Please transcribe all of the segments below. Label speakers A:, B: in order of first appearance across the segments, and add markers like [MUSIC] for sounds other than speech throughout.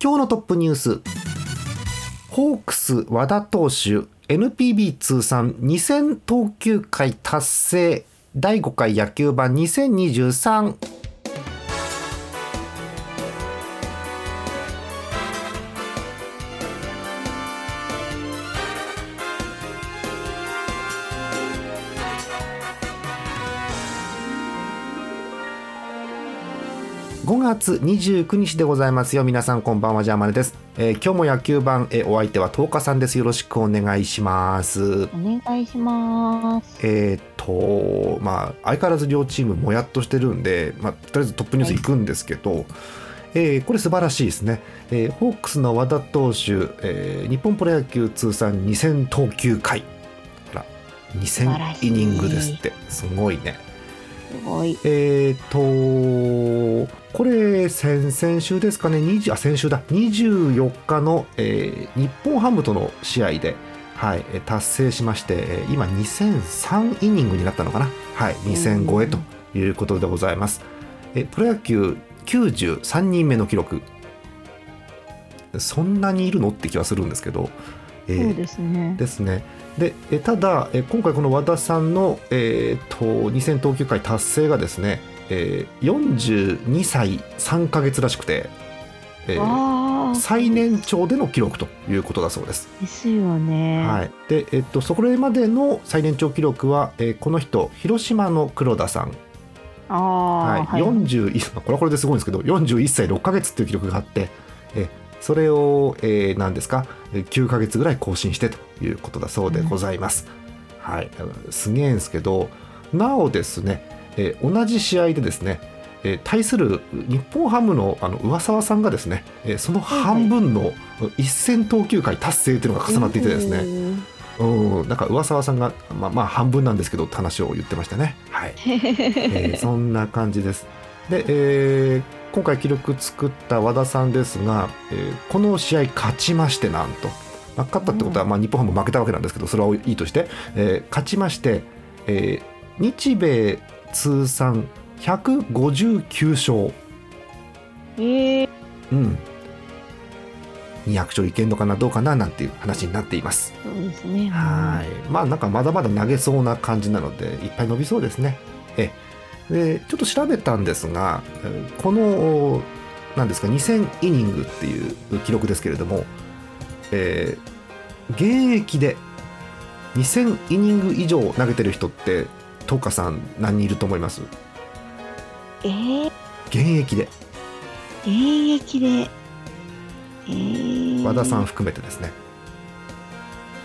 A: 今日のトップニュース。ホークス和田投手 NPB 通算2000投球回達成。第5回野球盤2023月29日でございますよ。皆さんこんばんは。ジャーマネです、えー今日も野球盤、えーお相手は10日さんです。よろしくお願いします。
B: お願いします。
A: えーっとまあ相変わらず両チームもやっとしてるんで、まあ、とりあえずトップニュースい。くんですけど、えーこれ素晴らしいですね、えーホークスの和田投手、えー日本プロ野球通算2000投球回。ほら
B: 晴ら
A: 2000
B: しい。
A: イニングですって。すごいね
B: すごい。
A: えー、とこれ先々週ですかね。20あ先週だ。24日の、えー日本ハムとの試合で、はい、えー達成しましてえー今2003イニングになったのかな、はい、2000超えということでございます、えープロ野球93人目の記録。そんなにいるの？って気はするんですけど、えー
B: そうですね。
A: ですね。でえただえ今回この和田さんの、えー、と2000投球回達成がですね、えー42歳3ヶ月らしくて、えー。最年長での記録ということだそうです。
B: ですよね。
A: はい、で、えっと、そこまでの最年長記録は、えーこの人広島の黒田さん、
B: ああ。
A: はい
B: はい。
A: 41これはこれですごいんですけど41歳6ヶ月っていう記録があって、えーそれを、えー何ですか？えー9ヶ月ぐらい更新してということだそうでございます。はい、すげえんですけどなおですね、えー同じ試合でですね、えー対する日本ハムのあの上沢さんがですね、えーその半分の1000投球回達成というのが重なっていてですね、うん、なんか上沢さんが、まあ、まあ半分なんですけどって話を言ってましたね。はい。[LAUGHS] えーそんな感じです。で、えー今回記録作った和田さんですが、えーこの試合勝ちましてなんと、まあ、勝ったってことは、まあ、日本ハム負けたわけなんですけどそれはいいとして、えー勝ちまして、えー日米通算159勝、
B: ええ
A: うん、200勝いけんのかなどうかななんていう話になっています。
B: そうですね。
A: はい、まあなんかまだまだ投げそうな感じなのでいっぱい伸びそうですね。えでちょっと調べたんですがえーこのなんですか2000イニングっていう記録ですけれども、えー現役で2000イニング以上投げてる人って東花さん何人いると思います？
B: ええ
A: 現役で
B: 現役で。ええ
A: 和田さん。含めてですね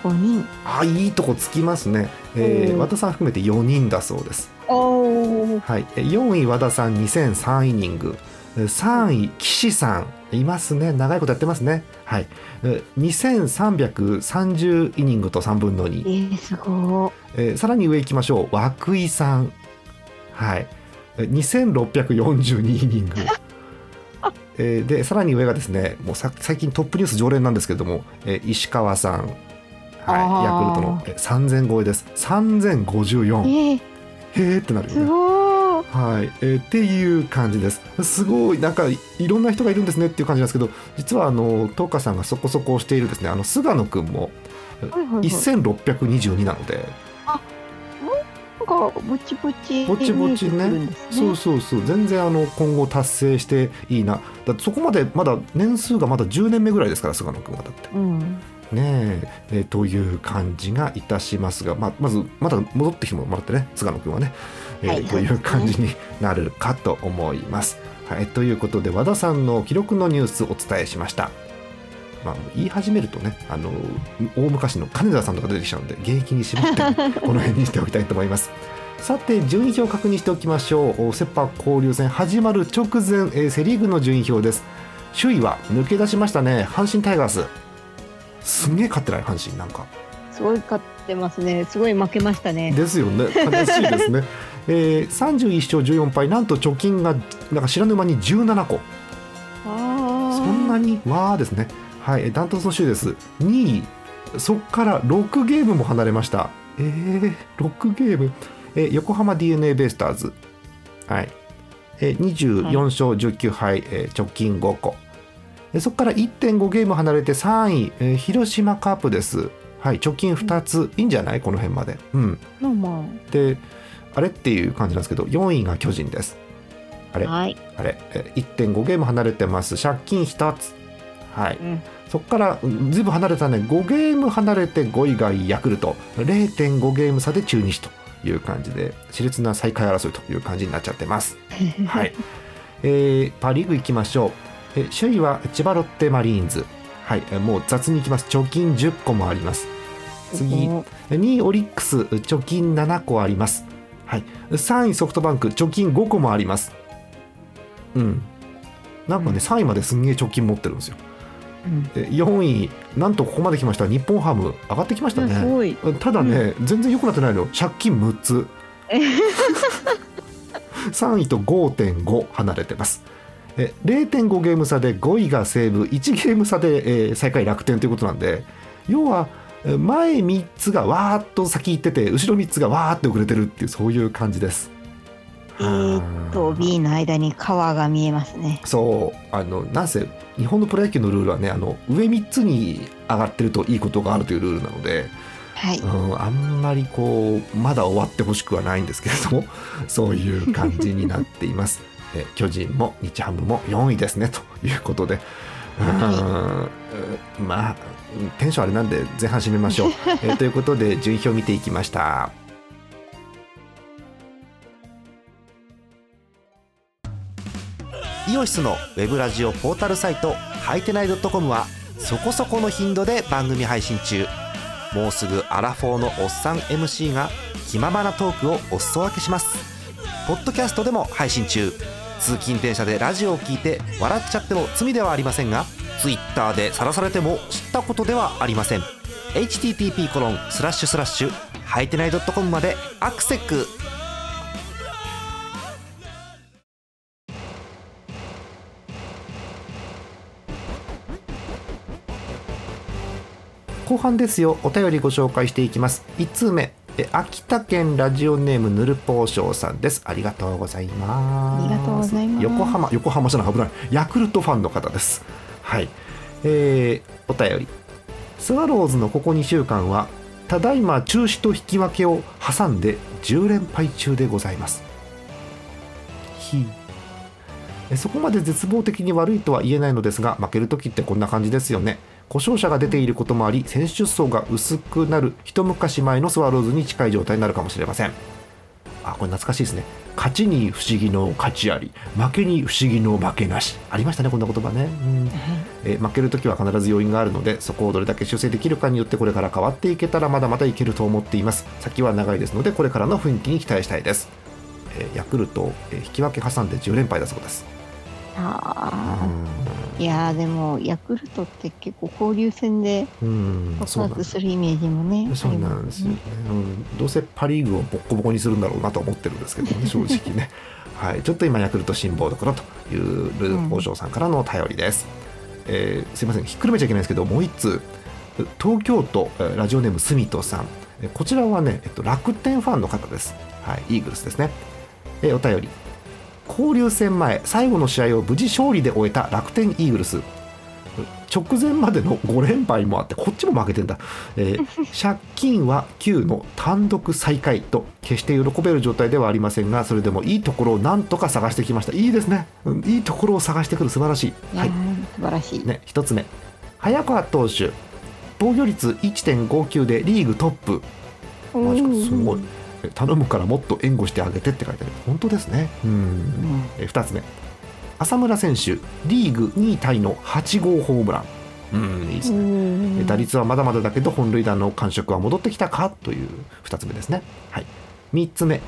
B: 五人。
A: あいいとこつきますね、えー
B: うん
A: 和田さん含めて4人だそうです。はい、え4位和田さん2003イニング。え3位岸さん。いますね。長いことやってますね。はい。え2330イニングと3分の2、
B: ええすご
A: えーさらに上行きましょう。涌井さん。はい。え2642イニング。[LAUGHS] えーでさらに上がですねもうさ最近トップニュース常連なんですけれども、えー石川さん、はい、
B: あー
A: ヤクルトのえー3000超えです3054
B: い。ええ
A: へーってなるよね
B: すごい。
A: はい、えーっていう感じです。すごいなんかいいろんな人がいるんですねっていう感じなんですけど、実はあの東花さんがそこそこしているですね、あの菅野くんも
B: はいはいはい。
A: 1622なので、
B: なんかぼちぼち。
A: ぼちぼちねそうそうそう、全然あの今後達成していいな。だそこまでまだ年数がまだ10年目ぐらいですから菅野くんはだって。
B: うん。
A: ねええーという感じがいたしますが、まあ、まずまだ戻ってきてもらってね菅野くんはね、えー
B: はい
A: という感じになるかと思います。はい、ということで和田さんの記録のニュースをお伝えしました。まあ、言い始めるとねあの大昔の金田さんとか出てきちゃうんで現役に絞って [LAUGHS] この辺にしておきたいと思います。[LAUGHS] さて順位表を確認しておきましょうセ・パ交流戦始まる直前、えーセ・リーグの順位表です首位は抜け出しましたね阪神タイガースすんげえ勝ってない阪神なんか。
B: すごい勝ってますね。すごい負けましたね。
A: ですよね。悲しいですね、[LAUGHS] えー、31勝14敗。なんと貯金がなんか知らぬ間に17個。
B: ああ。
A: そんなに？わーですね。はい。えーダントツの首位です。2位。そっから6ゲームも離れました。えー、6ゲーム、えー横浜 d n a ベイスターズ。はい、えー、24勝19敗、えー直近5個でそこから1.5ゲーム離れて3位、えー広島カープです。はい貯金2つ、いいんじゃない？この辺まで。うん。であれっていう感じなんですけど4位が巨人です。あれ？
B: あ。はい。
A: あれ？えー1.5ゲーム離れてます。借金1つ。はい。
B: うん。
A: そこからうんずいぶん離れたね。5ゲーム離れて5位がヤクルト。0.5ゲーム差で中日という感じで熾烈な最下位争いという感じになっちゃってます。[LAUGHS] はい。えーパ・リーグ行きましょう、えー首位は千葉ロッテマリーンズ、はい、えーもう雑に行きます。貯金10個もあります。次
B: お
A: 2位オリックス貯金7個あります、はい、3位ソフトバンク貯金5個もあります。うん。なんかね3位まですんげえ貯金持ってるんですよ。
B: うん。
A: で4位なんとここまで来ました。日本ハム上がってきましたね。ただね、全然良くなってないの借金6つ。[LAUGHS] 3位と5.5離れてますえ0.5ゲーム差で5位が西武1ゲーム差で、えー最下位楽天ということなんで要はえ前3つがわーっと先行ってて後ろ3つがわーって遅れてるっていうそういう感じです
B: A と B の間に川が見えますね。
A: そうあのなんせ日本のプロ野球のルールはねあの上3つに上がってるといいことがあるというルールなので、
B: はい。
A: うん、あんまりこうまだ終わってほしくはないんですけれどもそういう感じになっています。え巨人も日ハムも4位ですねということで。うんまあテンションあれなんで前半締めましょう。[LAUGHS] えーということで順位表見ていきました。イオシスのウェブラジオポータルサイトはいてない .com はそこそこの頻度で番組配信中もうすぐアラフォーのおっさん MC が気ままなトークをお裾分けしますポッドキャストでも配信中通勤電車でラジオを聞いて笑っちゃっても罪ではありませんが Twitter で晒されても知ったことではありません。http コロンスラッシュスラッシュはいてない .com までアクセック後半ですよ。お便りご紹介していきます。1通目。え秋田県ラジオネームぬるぽうしょうさんです。ありがとうございます。
B: ありがとうございます。
A: 横浜横浜じゃない危ない。ヤクルトファンの方です。はい。えー、お便り。スワローズのここ2週間はただいま中止と引き分けを挟んで10連敗中でございます。ひ。えそこまで絶望的に悪いとは言えないのですが負ける時ってこんな感じですよね故障者が出ていることもあり選手層が薄くなる一昔前のスワローズに近い状態になるかもしれません。あこれ懐かしいですね。勝ちに不思議の勝ちあり負けに不思議の負けなし。ありましたねこんな言葉ね、うん。えー負けるときは必ず要因があるのでそこをどれだけ修正できるかによってこれから変わっていけたらまだまだいけると思っています。先は長いですのでこれからの雰囲気に期待したいです、えーヤクルト、えー引き分け挟んで10連敗だそうです
B: ああ。いやーでもヤクルトって結構交流戦で
A: うん。
B: 爆
A: そうなんです。
B: 発するイメージもね。
A: そうなんですよね、うん、どうせパ・リーグをボッコボコにするんだろうなと思ってるんですけどね正直ね。[LAUGHS] はい、ちょっと今ヤクルト辛抱どころというルー北条さんからのお便りです、えーすいません。ひっくるめちゃいけないんですけどもう一通東京都えーラジオネームスミトさん。えーこちらはね、えっと、楽天ファンの方です、はい、イーグルスですね、えーお便り交流戦前最後の試合を無事勝利で終えた楽天イーグルス。直前までの5連敗もあってこっちも負けてんだ、えー [LAUGHS] 借金は9の単独最下位と決して喜べる状態ではありませんがそれでもいいところをなんとか探してきました。いいですね、うんいいところを探してくる素晴らしい。はい。
B: 素晴らしい。
A: ね、1つ目。早川投手防御率1.59でリーグトップ。マジかすごい。え頼むからもっと援護してあげてって書いてある。本当ですね。うん。
B: うん
A: え2つ目。浅村選手リーグ2位タイの8号ホームラン。うん。いいですね。打率はまだまだだけど本塁打の感触は戻ってきたかという2つ目ですね、はい、3つ目。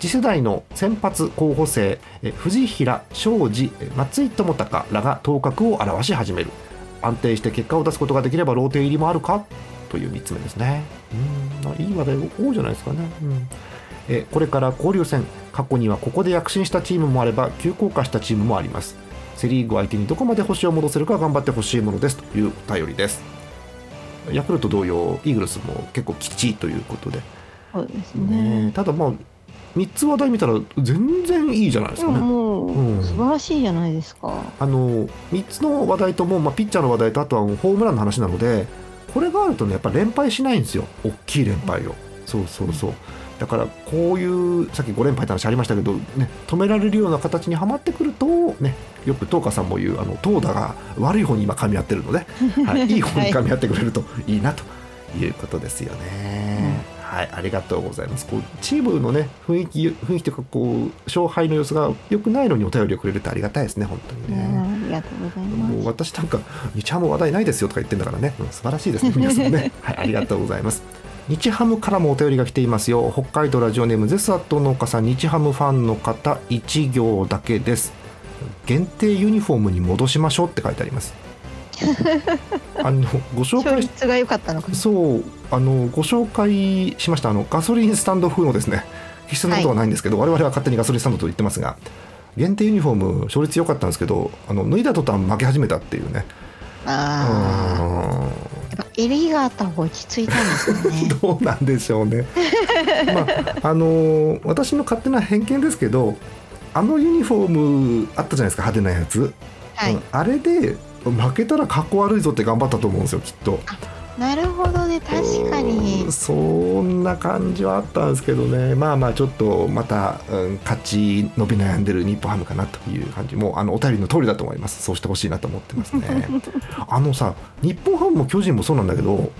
A: 次世代の先発候補生え藤平庄司え松井智隆らが頭角を現し始める。安定して結果を出すことができればローテ入りもあるか？という3つ目ですね。うん。まあいい話題多いじゃないですかね、うん。えこれから交流戦過去にはここで躍進したチームもあれば急降下したチームもあります。セ・リーグ相手にどこまで星を戻せるか頑張ってほしいものです。というお便りです。ヤクルト同様イーグルスも結構きちいということで、
B: そうです
A: ね。
B: ね。
A: ただまあ3つ話題見たら全然いいじゃないです
B: で
A: かね。
B: もも
A: うん。
B: う素晴らしいじゃないですか。
A: あの3つの話題とも、まあ、ピッチャーの話題とあとはホームランの話なのでこれがあるとねやっぱ連敗しないんですよ大きい連敗をそうそうそうだからこういうさっき5連敗って話ありましたけど、ね、止められるような形にはまってくると、ね、よく東花さんも言うあの投打が悪い方に今噛み合ってるので、[LAUGHS] はい、いい方に噛み合ってくれるといいなということですよね。はい、ありがとうございます。こうチームのね雰囲気雰囲気というかこう勝敗の様子が良くないのにお便りをくれるってありがたいですね本当にね。
B: がとうございます。
A: 私なんか日ハム話題ないですよとか言ってんだからね、うん素晴らしいですね [LAUGHS] 皆さんね。はいありがとうございます。日ハムからもお便りが来ていますよ。北海道ラジオネームゼスアット農家さん。日ハムファンの方1行だけです。限定ユニフォームに戻しましょうって書いてあります。[LAUGHS] あのご紹
B: 勝
A: 介
B: が良かったのかな。
A: そうあのご紹介しました。あのガソリンスタンド風のですね決してそんなことはないんですけど、我々は勝手にガソリンスタンドと言ってますが限定ユニフォーム勝率良かったんですけどあの脱いだ途端負け始めたっていうね。
B: ああ、
A: う
B: やっぱ襟があった方が落ち着いたんですよね。[LAUGHS]
A: どうなんでしょうね。まああのー私の勝手な偏見ですけどあのユニフォームあったじゃないですか派手なやつ、
B: はい。
A: うん。あれで負けたらかっこ悪いぞって頑張ったと思うんですよきっと
B: なるほどね、確かに。
A: うん。そんな感じはあったんですけどね。まあまあちょっとまた、うん、勝ち伸び悩んでる日本ハムかなという感じ。もうあのお便りの通りだと思います。そうしてほしいなと思ってますね。[LAUGHS] あのさ日本ハムも巨人もそうなんだけど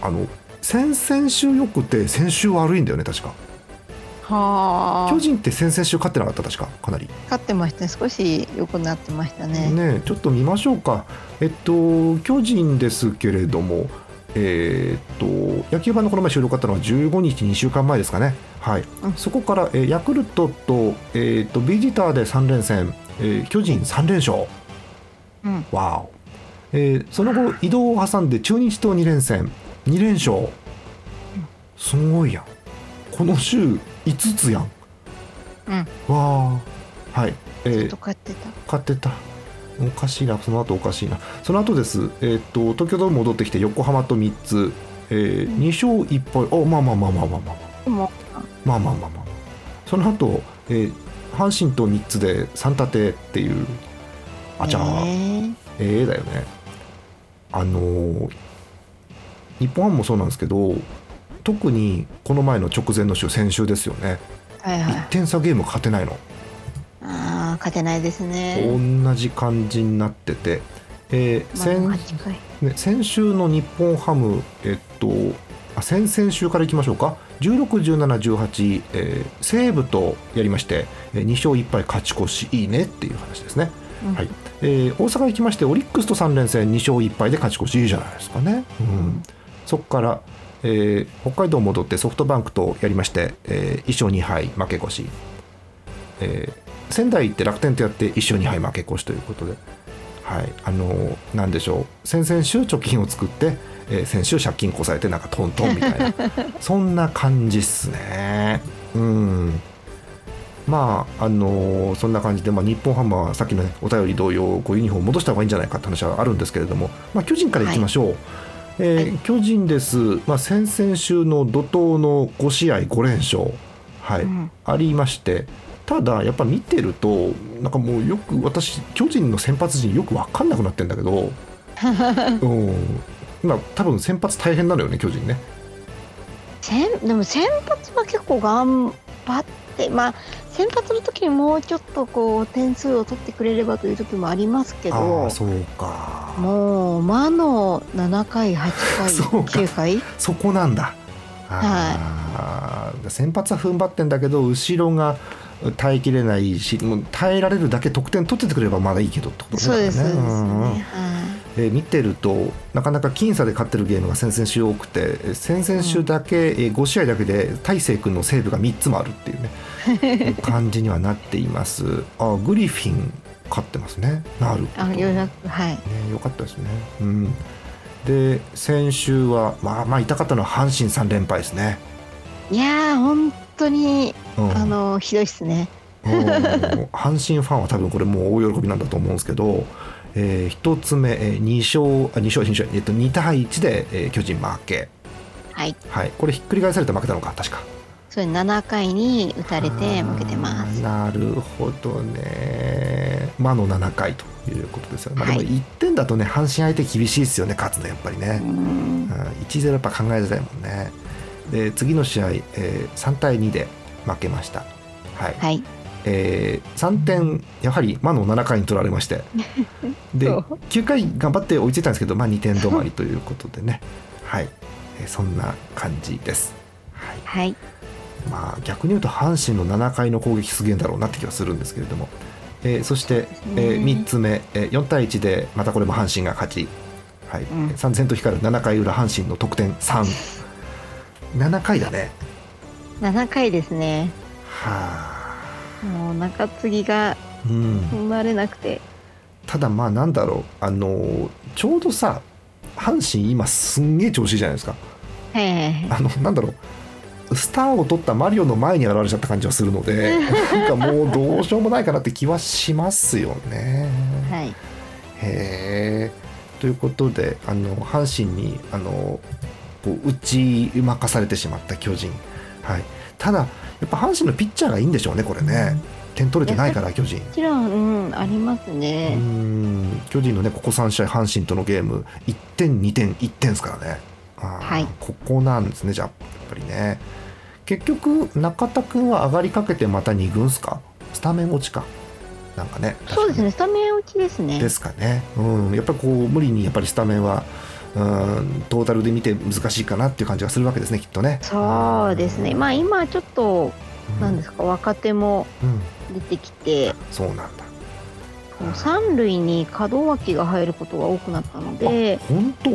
A: あの先々週よくて先週悪いんだよね確か
B: はあ。
A: 巨。人って先々週勝ってなかった確か。かなり。
B: 勝ってましたね。少し良くなってましたね。
A: ねちょっと見ましょうか。えっと巨人ですけれどもえーっと野球盤のこの前収録あったのは15日2週間前ですかね。はい、
B: うん。
A: そこから、えーヤクルトと,、えーっとビジターで3連戦、えー巨人3連勝。
B: うん。
A: わお、えーその後移動を挟んで中日と2連戦。2連勝。すごいやん。この週5つやん。
B: うん。
A: わあはい。えー。
B: とかってた。
A: 買ってた。おかしいな。その後おかしいな。その後です。えっ、と東京ドーム戻ってきて横浜と3つ、えー、2勝1敗。おまあまあまあまあまあまあ。まあまあまあまあ。まあその後、えー阪神と3つで3立てっていう。あじゃあ
B: ね
A: ええだよね。あのー日本ハムもそうなんですけど特にこの前の直前の週先週ですよね
B: はいはい。
A: 1点差ゲーム勝てないの
B: ああ、勝てないですね。
A: 同じ感じになってて、えー
B: まあ、
A: 先
B: 8回。
A: ね、先週の日本ハム、えっと、あ先々週からいきましょうか、16、17、18、えー西武とやりまして、えー2勝1敗勝ち越し、いいねっていう話ですね。
B: うん
A: はいえー大阪行きまして、オリックスと3連戦、2勝1敗で勝ち越し、いいじゃないですかね。うんそこから、えー北海道戻ってソフトバンクとやりまして、え1勝2敗負け越し、えー仙台行って楽天とやって1勝2敗負け越しということで、はい、あのーなんでしょう。先々週貯金を作って、えー先週借金こさえてなんかトントンみたいな。[LAUGHS] そんな感じっすね。うん。まああのーそんな感じで、まあ、日本ハムはさっきの、ね、お便り同様こうユニフォーム戻した方がいいんじゃないかって話はあるんですけれども、まあ、巨人からいきましょう、えー
B: はい。
A: 巨人です、まあ、先々週の怒涛の5試合5連勝、はい。
B: うん。
A: ありまして。ただやっぱ見てるとなんかもうよく私巨人の先発陣よく分かんなくなってんだけど、[LAUGHS] うん、今多分先発大変なのよね巨人ね。
B: 先でも先発は結構頑張ってまあ先発の時にもうちょっとこう点数を取ってくれればという時もありますけ
A: あ
B: ど
A: あそうか。
B: もう魔の7回8回
A: そうか
B: 9回？[LAUGHS]
A: そこなんだ。あー先発は踏ん張ってんだけど後ろが耐えきれないしもう耐えられるだけ得点取っててくれればまだいいけどってこと
B: そうですそうですね、
A: んうん。
B: はい
A: えー見てるとなかなか僅差で勝ってるゲームが先々週多くてえー先々週だけ、えー5試合だけで大勢君のセーブが3つもあるっていうね [LAUGHS] 感じにはなっています。あグリフィン勝ってますね。なる
B: あよはい。
A: ね、よかったですね。うん、で先週は、まあ、まあ痛かったのは阪神3連敗ですね。
B: いやー本当に
A: うん。
B: あのひどいっすね。
A: うん。阪神ファンは多分これもう大喜びなんだと思うんですけど、え1つ目、え2勝あ2勝2勝、えっと、2対1で、えー巨人負け、
B: はい。
A: はい、これひっくり返されて負けたのか確か。
B: それ7回に打たれて負けてます。
A: なるほどね。魔の7回ということですよね、まあ、でも
B: はい。
A: 1点だとね阪神相手厳しいですよね勝つのやっぱりね、
B: うん。
A: うん、1-0やっぱ考えづらいもんね。で次の試合、えー3対2で負けました。はい、
B: はい。
A: えー3点やはり魔の7回に取られまして。[LAUGHS] で
B: そう。
A: 9回頑張って追いついたんですけど、まあ、2点止まり [LAUGHS] ということでね。はい、えーそんな感じです、はい。
B: はい。
A: まあ、逆に言うと阪神の7回の攻撃すげえんだろうなって気がするんですけれども、えーそして、
B: ね。
A: え3つ目、えー4対1でまたこれも阪神が勝ち、はい。
B: ん。
A: 三千と光る7回裏阪神の得点37 [LAUGHS] 回だね。
B: 7回ですね。
A: はあ、
B: もう中継ぎが
A: うん、
B: 踏まれなくて。
A: ただまあなんだろうあのーちょうどさ阪神今すんげえ調子いいじゃないですか
B: はいはいはい。
A: あのなんだろうスターを取ったマリオの前に現れちゃった感じはするので [LAUGHS] なんかもうどうしようもないかなって気はしますよね。
B: はい。
A: へえ。ということであの阪神にあのこう打ち負かされてしまった巨人、はい、ただやっぱ阪神のピッチャーがいいんでしょうねこれね、点取れてないから巨人。
B: もちろん、うん、あります
A: う
B: ね。
A: ん。巨人のねここ3試合阪神とのゲーム1点2点1点ですからね。
B: はい。
A: ここなんですねじゃあやっぱりね。結局中田君は上がりかけてまた2軍っすか？スタメン落ちか。なんかね
B: そうですね、スタメン打ちですね。
A: ですかね、うん、やっぱりこう無理にやっぱりスタメンはうんトータルで見て難しいかなっていう感じがするわけですねきっとね。
B: そうですね。まあ今ちょっと、
A: うん
B: なんですか、若手も
A: うん。
B: 出てきて、
A: そうなんだ。
B: 三塁に門脇が入ることが多くなったので、
A: あ本当？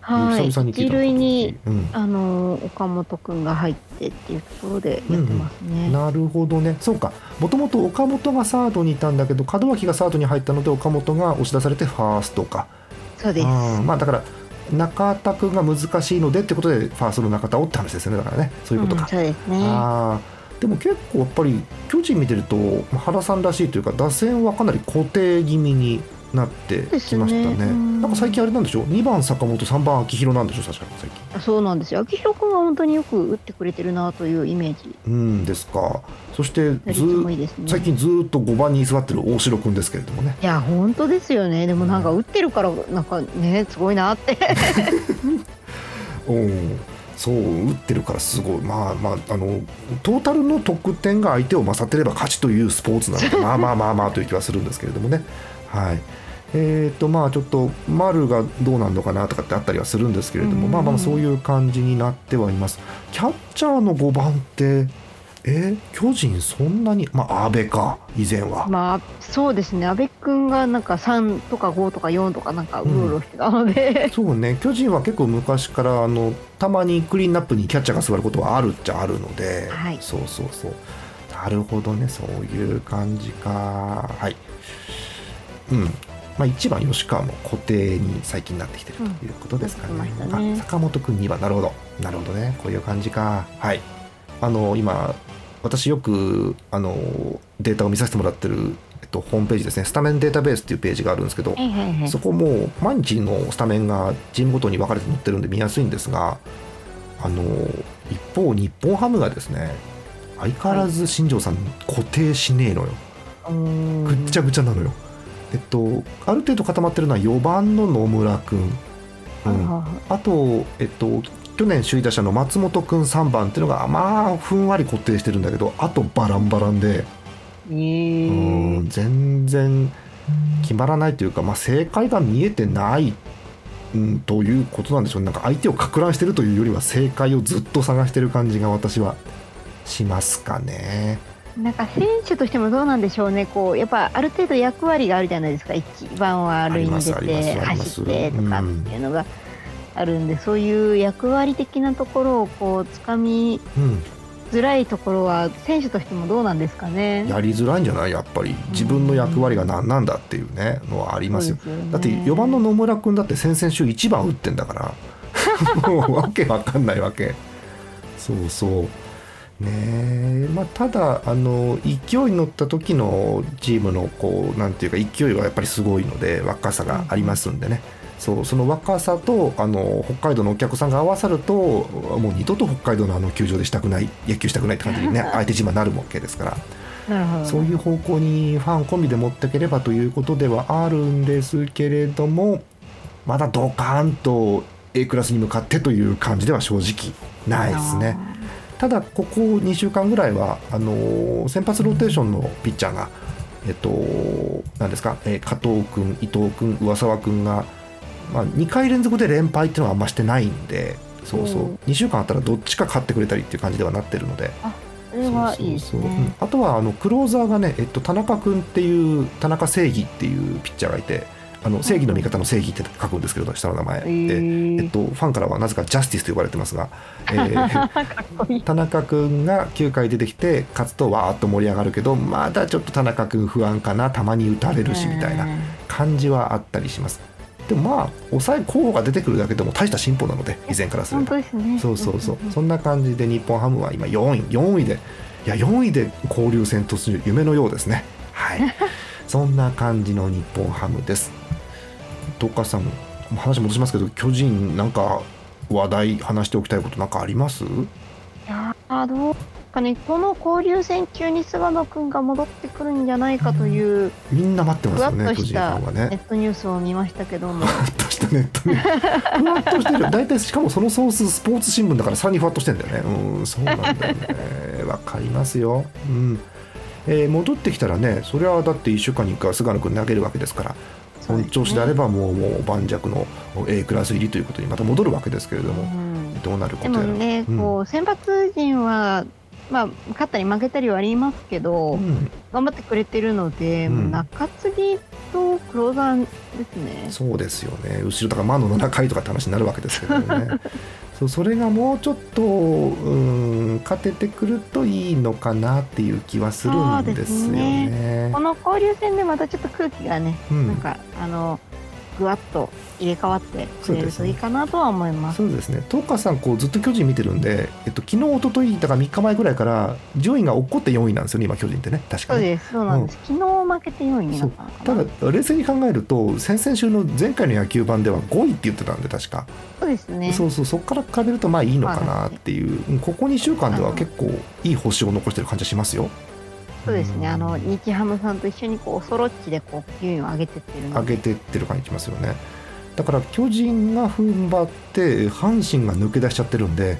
B: はい、一塁に、
A: うん。
B: あのー岡本君が入ってっていうところでやってますね。
A: なるほどね。そうか。もともと岡本がサードにいたんだけど門脇がサードに入ったので岡本が押し出されてファーストか。
B: そうです。
A: うんまあだから中田君が難しいのでってことでファーストの中田をって話ですよねだからね。そういうことか、
B: んそうですね。
A: あー。でも結構やっぱり巨人見てるとまあ原さんらしいというか打線はかなり固定気味になってきましたね。
B: ねうん。
A: なんか最近あれなんでしょ？2番坂本3番秋広なんでしょ？確か最近。
B: そうなんですよ。秋広君は本当によく打ってくれてるなというイメージ。
A: うんですか。そしてず
B: いいね。
A: 最近ずーっと5番に居座ってる大城君ですけれどもね。
B: いや本当ですよね。でもなんか打ってるからなんかねすごいなって。
A: うん。[LAUGHS] そう打ってるからすごい。まあまああのトータルの得点が相手を勝ってれば勝ちというスポーツなのでまあまあまあまあという気はするんですけれどもねはい。えーとまあちょっと丸がどうなんのかなとかってあったりはするんですけれども
B: うん
A: まあまあそういう感じになってはいます。キャッチャーの5番ってえ巨人そんなにまあ阿部か以前は、
B: まあそうですね。阿部君がなんか3とか5とか4とかなんかうろうろしてたので、[LAUGHS]
A: そうね。巨人は結構昔からあのたまにクリーンナップにキャッチャーが座ることはあるっちゃあるので、
B: はい。
A: そうそうそう。なるほどね。そういう感じか。はいうん。まあ1番吉川も固定に最近なってきてるということですかね,、
B: うん。ね
A: あ坂本君2番なるほど。なるほどね。こういう感じか。はい。あの今私よくあのデータを見させてもらってる、えっと、ホームページですね。スタメンデータベースっていうページがあるんですけど、
B: はいはいはい。
A: そこも毎日のスタメンがチームごとに分かれて載ってるんで見やすいんですがあの一方日本ハムがですね相変わらず新庄さん固定しねえのよ、ぐっちゃぐちゃなのよえっとある程度固まってるのは4番の野村君、うん、あとえっと去年首位打者の松本君3番っていうのがまあふんわり固定してるんだけどあとバランバランで。
B: え
A: う
B: ー
A: ん全然決まらないというか、まあ、正解が見えてない、うん、ということなんでしょう。なんか相手をか乱してるというよりは正解をずっと探してる感じが私はしますかね。
B: なんか選手としてもどうなんでしょうね、こうやっぱある程度役割があるじゃないですか、一番は塁に出て走ってとかっていうのが。あるんで、そういう役割的なところをこう掴み
A: うん、
B: づらいところは、選手としてもどうなんですかね。
A: やりづらいんじゃない？やっぱり。自分の役割が何なんだっていうね。のはありますよ。だって4番の野村君だって先々週1番打ってんだから。[LAUGHS] もうわけわかんないわけ。そうそうねえまあただあの勢いに乗った時のチームのこうなんていうか勢いはやっぱりすごいので若さがありますんでね、そうその若さとあの北海道のお客さんが合わさるともう二度と北海道のあの球場でしたくない野球したくないって感じにね相手チームはなるわけですから。
B: なるほど。
A: そういう方向にファン込みで持っていければということではあるんですけれどもまだドカーンと A クラスに向かってという感じでは正直ないですね。ただここ2週間ぐらいはあのー先発ローテーションのピッチャーが、えっと、なんですか、えー加藤君、伊藤君、上沢君が、まあ、2回連続で連敗っていうのはあんましてないんで、そうそう、
B: うん。
A: 2週間あったらどっちか勝ってくれたりっていう感じではなってるので、
B: それはいいです
A: そうそうそう。うん。
B: ね
A: あとはあのクローザーがね、えっと、田中君っていう田中正義っていうピッチャーがいてあの正義の味方の正義って書くんですけど下の名前、
B: へー。
A: でえっと、ファンからはなぜかジャスティスと呼ばれてますが、えー [LAUGHS] 田中君が9回出てきて勝つとわーっと盛り上がるけどまだちょっと田中君不安かなたまに打たれるしみたいな感じはあったりします。でもまあ抑え候補が出てくるだけでも大した進歩なので以前からすれ
B: 本
A: ば
B: 当ですね。
A: そうそうそう、そんな感じで日本ハムは今4位4位でいや4位で交流戦突入夢のようですね。はい。[LAUGHS] そんな感じの日本ハムですどっかさん話戻しますけど巨人なんか話題話しておきたいことなんかあります？
B: いやーどうかねこの交流戦中に菅野君が戻ってくるんじゃないかという
A: みんな待ってますよね巨人フ
B: とした
A: ァンはね。
B: ネットニュースを見ましたけども。
A: ふわっとしたネットにふわっとしてる。大体しかもそのソーススポーツ新聞だからさらにふわっとしてんだよね。うんそうなんだよね。[LAUGHS] わかりますよ。うん。えー戻ってきたらねそれはだって1週間に1回は菅野君投げるわけですから本調子であればもうもう盤石の A クラス入りということにまた戻るわけですけれども、
B: うん。
A: どうなるこ
B: で
A: とやら。
B: もね、
A: うん。
B: こう選抜陣は、まあ、勝ったり負けたりはありますけど、
A: うん。
B: 頑張ってくれてるので、
A: うん。
B: 中継ぎとクローザーですね。
A: そうですよね。後ろだから魔の7回とかって話になるわけですけどね。[LAUGHS] そうそれがもうちょっとうん勝ててくるといいのかなっていう気はするんですよね。
B: この交流戦でまたちょっと空気がね、
A: うん。
B: なんかあのぐわっと入れ替わってくれるといいかなとは思います。
A: そうですね東川さんこうずっと巨人見てるんで、えっと、昨日一昨日だから3日前ぐらいから順位が落っこって4位なんですよね今巨人ってね確かに。
B: そうです、そうなんです。昨日負けて4位になったのか
A: た
B: な。
A: だ冷静に考えると先々週の前回の野球版では5位って言ってたんで確か、
B: そうですね。
A: そうそうそこから比べるとまあいいのかなっていう、うんここ2週間では結構いい星を残してる感じがしますよ
B: そうですね。
A: うん
B: あの日ハムさんと一緒にこうソロッチでこう順位を上げてってる。
A: 上げてってる感じしますよねだから巨人が踏ん張って阪神が抜け出しちゃってるんで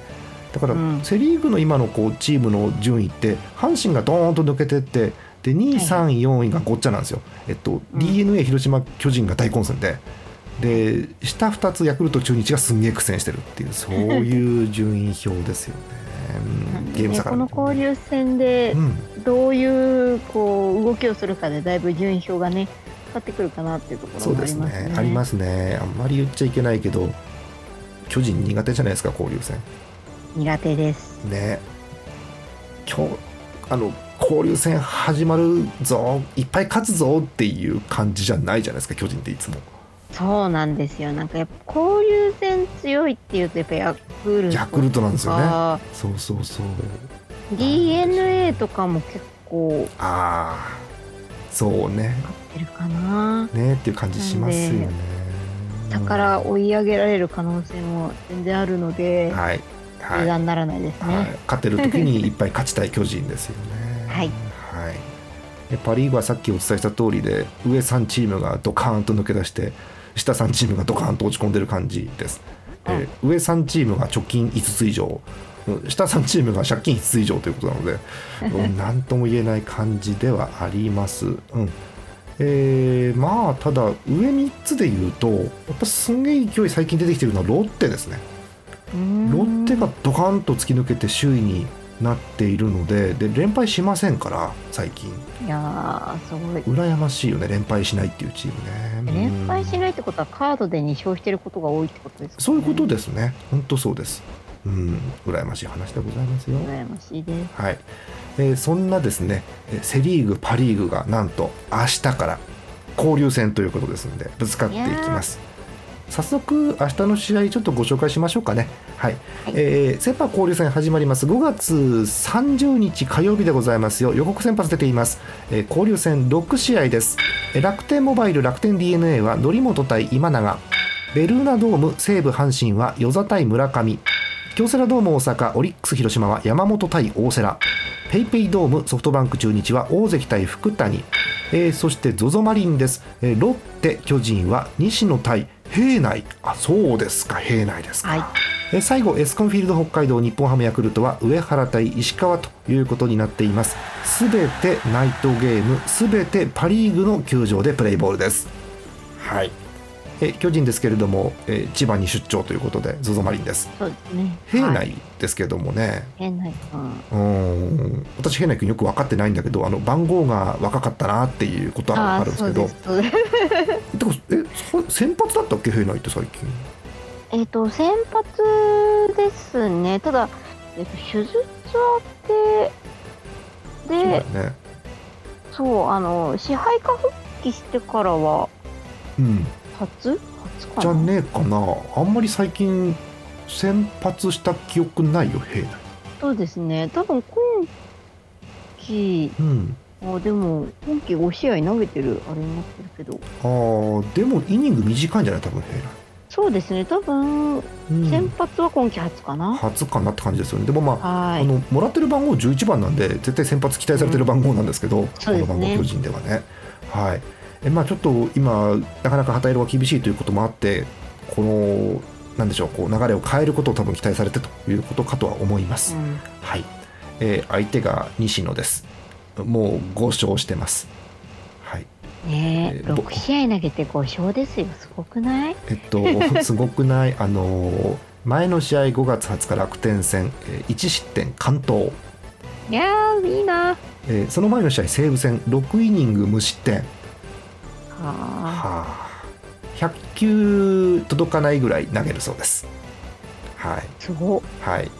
A: だから
B: うん。
A: セ・リーグの今のこうチームの順位って阪神がドーンと抜けてってで2位、
B: はい。
A: 3位、4位がごっちゃなんですよ、えっと、
B: うん。
A: d n a 広島、巨人が大混戦で。で下2つヤクルト、中日がすんげえ苦戦してるっていうそういう順位表ですよね、う [LAUGHS] んゲーム差から。
B: この交流戦で
A: うん。
B: どういうこう動きをするかでだいぶ順位表がね変わってくるかなっていうところもあ
A: そうです
B: りますね。
A: ねありますね。あんまり言っちゃいけないけど巨人苦手じゃないですか交流戦。
B: 苦手です。
A: ね。今日あの交流戦始まるぞいっぱい勝つぞっていう感じじゃないじゃないですか巨人っていつも。
B: そうなんですよ。なんかやっぱ交流戦強いっていうとやっぱヤクルト
A: ヤクルトなんですよね。
B: ね。
A: そうそうそう。
B: DNA とかも結構
A: ああそうね。
B: 勝ってるかな。
A: ねっていう感じしますよね
B: だから追い上げられる可能性も全然あるので、
A: はいはい、
B: 油断ならないですね。
A: はい、勝てる時にいっぱい勝ちたい巨人ですよね。[LAUGHS]
B: はい
A: はいでパ・リーグはさっきお伝えした通りで上3チームがドカーンと抜け出して下3チームがドカーンと落ち込んでる感じです。えー上3チームが貯金5つ以上うん下3チームが借金5つ以上ということなので [LAUGHS] うん何とも言えない感じではあります。うんえーまあただ上3つで言うとやっぱすんげえ勢い最近出てきてるのはロッテですね。ロッテがドカンと突き抜けて首位になっているのでで連敗しませんから最近。
B: いやーすごい。
A: 羨ましいよね連敗しないっていうチームね。
B: 連敗し
A: い
B: ないってことはカードで2勝してることが多いってことですか、ね、
A: そういうことですね。本当そうですうん羨ましい話でございますよ。
B: 羨ましいです。
A: はい、えーそんなですねえーセ・リーグパ・リーグがなんと明日から交流戦ということですのでぶつかっていきます。早速明日の試合ちょっとご紹介しましょうかね。はい、
B: はい。
A: えーセ・パ交流戦始まります。5月30日火曜日でございますよ。予告先発出ています、えー交流戦6試合です。えー楽天モバイル楽天 d n a は則本対今永。ベルーナドーム西武阪神は与座対村上京セラドーム大阪オリックス広島は山本対大瀬良。ペイペイドームソフトバンク中日は大関対福谷、えーそして ZOZO マリンです、えーロッテ巨人は西野対平内。あそうですか。平内ですか、
B: はい。
A: えー最後エスコンフィールド北海道日本ハムヤクルトは上原対石川ということになっています。すべてナイトゲームすべてパ・リーグの球場でプレイボールです。はいえ巨人ですけれども、えー千葉に出張ということで ZOZO マリンです。
B: そうですね。
A: 平
B: はい
A: 内ですけどもね、
B: 変なうん。
A: うーん。私平内君よく分かってないんだけどあの番号が若かったなっていうことは
B: あ
A: あるんですけど。
B: そうですそうです。[LAUGHS]
A: でもえそ先発だったっけ？平内って最近。
B: えっと先発ですね。ただ、えっと、手術明け
A: そうだよ
B: で
A: ね。
B: そうあの支配下復帰してからは
A: うん
B: 初？初かな？
A: じゃねえかな。あんまり最近先発した記憶ないよ平内。
B: そうですね。多分今季
A: うん。
B: あでも今季5試合投げてるあれになってるけど。
A: あーでもイニング短いんじゃない？多分平
B: そうですね。多分
A: 内、うん。
B: 先発は今季初かな、
A: 初かなって感じですよね。でもまあ
B: はい。
A: あのもらってる番号11番なんで絶対先発期待されてる番号なんですけど、
B: そうですね。
A: この番号巨人ではね。はいえまあ、ちょっと今なかなか旗色が厳しいということもあってこのなんでしょうこう流れを変えることを多分期待されてということかとは思います。
B: うん。
A: はい。えー相手が西野です。もう5勝してます。はい。
B: ねえ
A: えーぼ
B: 6試合投げて5勝ですよ。すごくない？
A: えっと、[LAUGHS] すごくない、あのー前の試合5月20日楽天戦、えー1失点完投、
B: いやーいいな。は
A: えーその前の試合西武戦6イニング無失点。
B: あ
A: はあ、100球届かないぐらい投げるそうです。はい、
B: すごっ。
A: はい、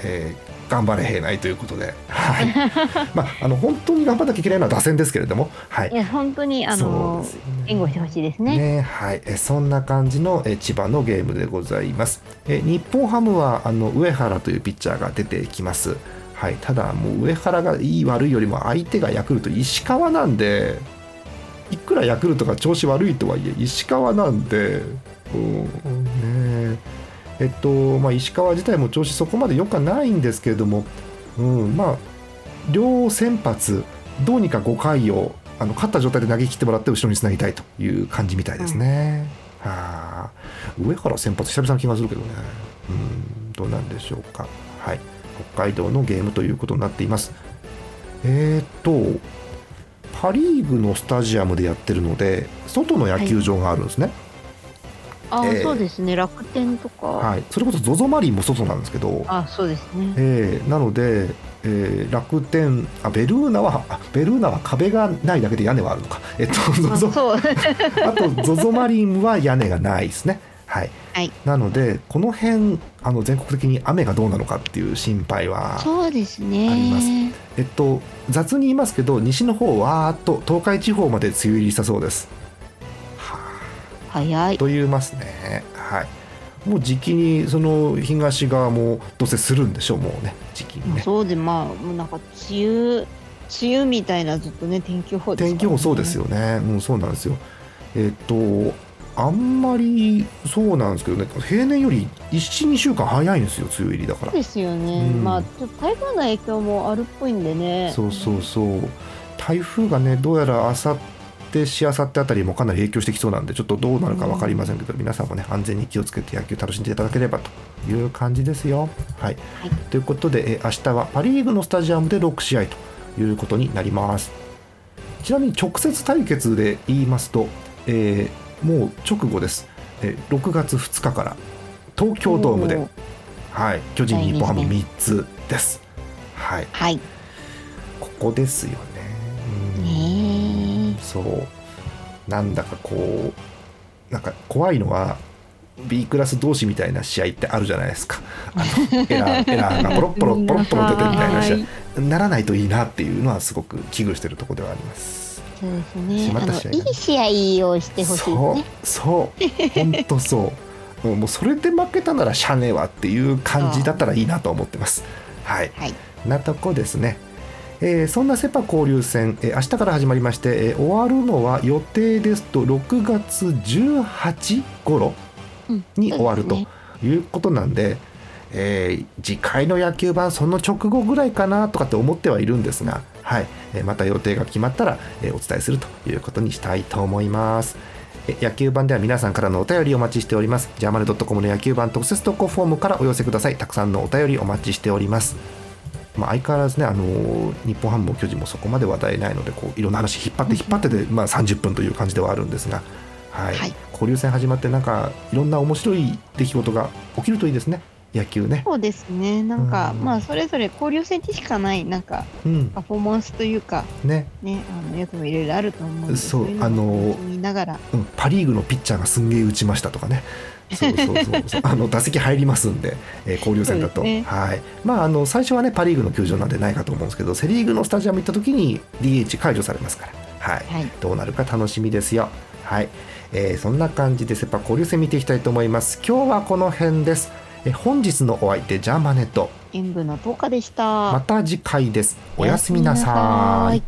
A: えー頑張れ平内ということで、はい、[LAUGHS] まああの本当に頑張らなきゃいけないのは打線ですけれども、はい。
B: い、や本当にあの
A: ね。
B: 援護してほしいですね。
A: ねはい、えそんな感じのえ千葉のゲームでございます。え日本ハムはあの上原というピッチャーが出てきます。はい、ただもう上原がいい悪いよりも相手がヤクルト石川なんでいくらヤクルトが調子悪いとはいえ石川なんで、うんねえっとまあ、石川自体も調子そこまで良くはないんですけれども、うん、まあ両先発どうにか5回をあの勝った状態で投げ切ってもらって後ろにつなぎたいという感じみたいですね。はあ上原先発久々な気がするけどね。うんどうなんでしょうか。はい北海道のゲームということになっています。えー、っとパ・リーグのスタジアムでやってるので外の野球場があるんですね。
B: あ、
A: えー
B: そうですね。楽天とか、
A: はい、それこそ ZOZO マリンも外なんですけど、
B: あそうですね。
A: えーなので、えー楽天あベルーナはあベルーナは壁がないだけで屋根はあるのか、えっと、[LAUGHS]
B: あ
A: ZOZO
B: そう。[LAUGHS]
A: あと ZOZO マリンは屋根がないですね。はい、
B: はい。
A: なのでこの辺あの全国的に雨がどうなのかっていう心配は、
B: そうですね。
A: あります。えっと、雑に言いますけど西の方はーっと東海地方まで梅雨入りしたそうです。は
B: 早い
A: あと言いますね。はい、もう時期にその東側もどうせするんでしょうもうね時期にね。
B: そうでまあもうなんか梅雨梅雨みたいなずっとね天気予報ね
A: 天気予報そうですよね、うん、そうなんですよ。えっと、あんまりそうなんですけどね、平年より1、2週間早いんですよ、梅雨入りだから。
B: ですよね、
A: うん。
B: まあちょっと台風の影響もあるっぽいんでね。
A: そうそうそう、台風がね、どうやらあさって、しあさってあたりもかなり影響してきそうなんで、ちょっとどうなるか分かりませんけど、皆さんもね、安全に気をつけて野球楽しんでいただければという感じですよ。はい、
B: はい。
A: ということで、え明日はパ・リーグのスタジアムで6試合ということになります。ちなみに直接対決で言いますと、えーもう直後です、えー6月2日から東京ドームではい、巨人、
B: 大
A: 日本ハム
B: 日
A: 3つです。はい、
B: はい。
A: ここですよね。うん。
B: ね
A: そう。なんだかこうなんか怖いのは B クラス同士みたいな試合ってあるじゃないですか。[LAUGHS] あのエラーエラーがポロッポロポロッポロ出てみたいな試合。ならないといいなっていうのはすごく危惧してるところではあります。
B: そうですね。
A: まった試合だ
B: いい試合をしてほしいですね。
A: そうそう。本当そう。[LAUGHS] うんもうそれで負けたならしゃあねえわっていう感じだったらいいなと思ってます。はい。
B: はい。
A: なとこですね。えーそんなセ・パ交流戦、えー明日から始まりまして、えー終わるのは予定ですと6月18頃
B: うん
A: に終わるということなんで、えー次回の野球盤その直後ぐらいかなとかって思ってはいるんですが、はいえーまた予定が決まったら、えーお伝えするということにしたいと思います。え野球盤では皆さんからのお便りお待ちしております。ジャーマネドットコムの野球盤特設投稿フォームからお寄せください。たくさんのお便りお待ちしております。まあ、相変わらずね、あのー日本ハムも巨人もそこまで話題ないのでこういろんな話引っ張って引っ張ってで、まあ、30分という感じではあるんですが、はい
B: はい
A: 交流戦始まってなんかいろんな面白い出来事が起きるといいですね野球ね。
B: そうですね。なんか、
A: うん
B: まあ、それぞれ交流戦にしかない、なんか、
A: うん
B: パフォーマンスというか、
A: ね
B: ね、あの、やつもいろいろあると思うんで、
A: そう
B: いのを
A: あの
B: 見ながら、
A: うん、パ・リーグのピッチャーがすんげえ打ちましたとかね。[LAUGHS] そうそうそうそうあの打席入りますんで、えー交流戦だと、
B: そうですね
A: はいまあ、あの最初はねパ・リーグの球場なんでないかと思うんですけどセ・リーグのスタジアム行った時に DH 解除されますから、はい
B: はい。
A: どうなるか楽しみですよ。はい、えーそんな感じでセ・パ交流戦見ていきたいと思います。今日はこの辺です。えー本日のお相手ジャーマネット。
B: 演舞の10日でした。
A: また次回です。おやすみなさい。
B: い。